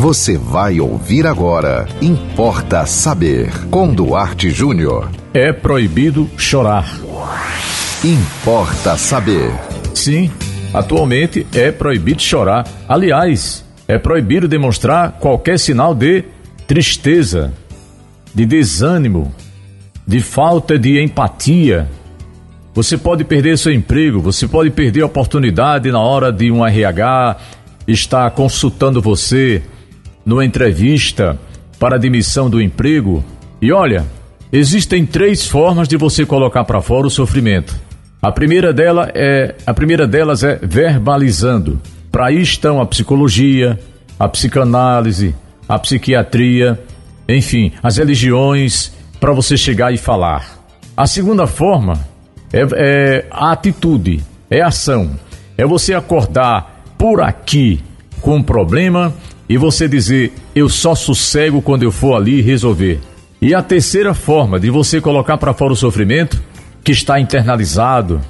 Você vai ouvir agora. Importa saber. Com Duarte Júnior. É proibido chorar. Importa saber. Sim, atualmente é proibido chorar. Aliás, é proibido demonstrar qualquer sinal de tristeza, de desânimo, de falta de empatia. Você pode perder seu emprego, você pode perder a oportunidade na hora de um RH estar consultando você numa entrevista para admissão do emprego. E olha, existem três formas de você colocar para fora o sofrimento. A primeira dela é, a primeira delas é verbalizando. Para aí estão a psicologia, a psicanálise, a psiquiatria, enfim, as religiões para você chegar e falar. A segunda forma é, é a atitude, é a ação. É você acordar por aqui com um problema e você dizer eu só sossego quando eu for ali resolver. E a terceira forma de você colocar para fora o sofrimento que está internalizado,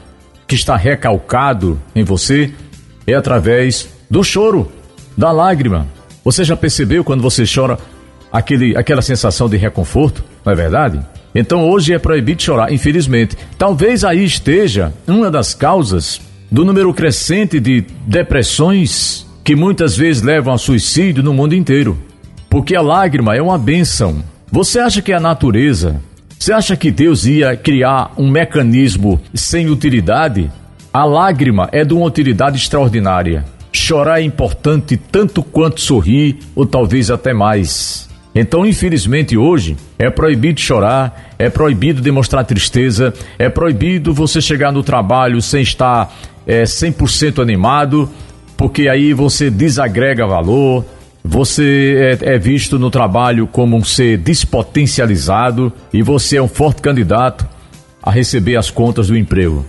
que está recalcado em você, é através do choro, da lágrima. Você já percebeu quando você chora aquele, aquela sensação de reconforto, não é verdade? Então hoje é proibido chorar, infelizmente. Talvez aí esteja uma das causas do número crescente de depressões que muitas vezes levam ao suicídio no mundo inteiro. Porque a lágrima é uma bênção. Você acha que a natureza, você acha que Deus ia criar um mecanismo sem utilidade? A lágrima é de uma utilidade extraordinária. Chorar é importante tanto quanto sorrir, ou talvez até mais. Então, infelizmente, hoje é proibido chorar, é proibido demonstrar tristeza, é proibido você chegar no trabalho sem estar é, 100% animado, porque aí você desagrega valor, você é, é, visto no trabalho como um ser despotencializado e você é um forte candidato a receber as contas do emprego.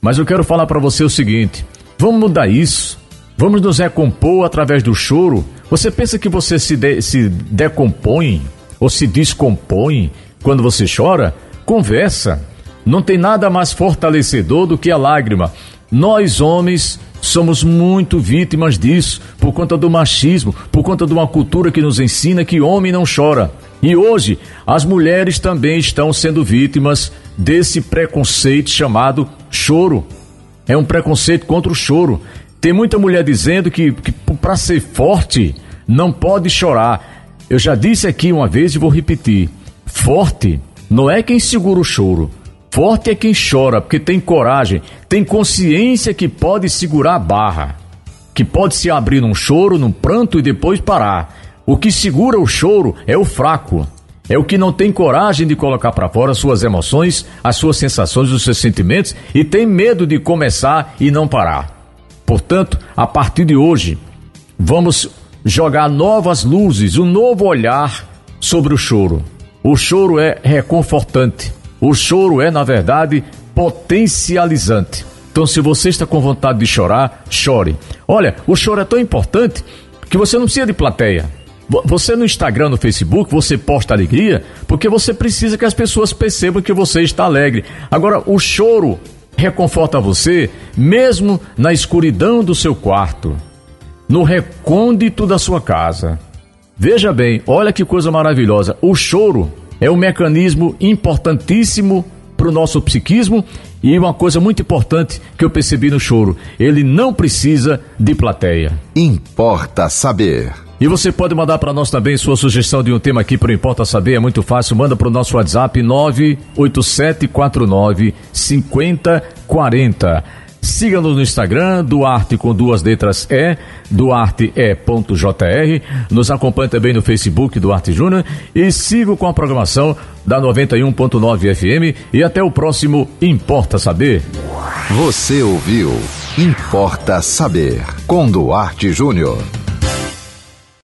Mas eu quero falar para você o seguinte: vamos mudar isso, vamos nos recompor através do choro. Você pensa que você se, de, se decompõe ou se descompõe quando você chora? Conversa. Não tem nada mais fortalecedor do que a lágrima. Nós, homens, somos muito vítimas disso, por conta do machismo, por conta de uma cultura que nos ensina que homem não chora. E hoje, as mulheres também estão sendo vítimas desse preconceito chamado choro. É um preconceito contra o choro. Tem muita mulher dizendo que, que para ser forte não pode chorar. Eu já disse aqui uma vez e vou repetir: forte não é quem segura o choro. Forte é quem chora, porque tem coragem, tem consciência que pode segurar a barra, que pode se abrir num choro, num pranto e depois parar. O que segura o choro é o fraco, é o que não tem coragem de colocar para fora suas emoções, as suas sensações, os seus sentimentos e tem medo de começar e não parar. Portanto, a partir de hoje, vamos jogar novas luzes, um novo olhar sobre o choro. O choro é reconfortante. O choro é, na verdade, potencializante. Então, se você está com vontade de chorar, chore. Olha, o choro é tão importante que você não precisa de plateia. Você no Instagram, no Facebook, você posta alegria porque você precisa que as pessoas percebam que você está alegre. Agora, o choro reconforta você mesmo na escuridão do seu quarto, no recôndito da sua casa. Veja bem, olha que coisa maravilhosa. O choro é um mecanismo importantíssimo para o nosso psiquismo e uma coisa muito importante que eu percebi no choro: ele não precisa de plateia. Importa saber. E você pode mandar para nós também sua sugestão de um tema aqui para Importa Saber, é muito fácil. Manda para o nosso WhatsApp 98749 5040. Siga-nos no Instagram, Duarte com duas letras E, duarte.e.jr. Nos acompanhe também no Facebook, Duarte Júnior. E siga com a programação da 91.9 FM. E até o próximo Importa Saber. Você ouviu Importa Saber com Duarte Júnior.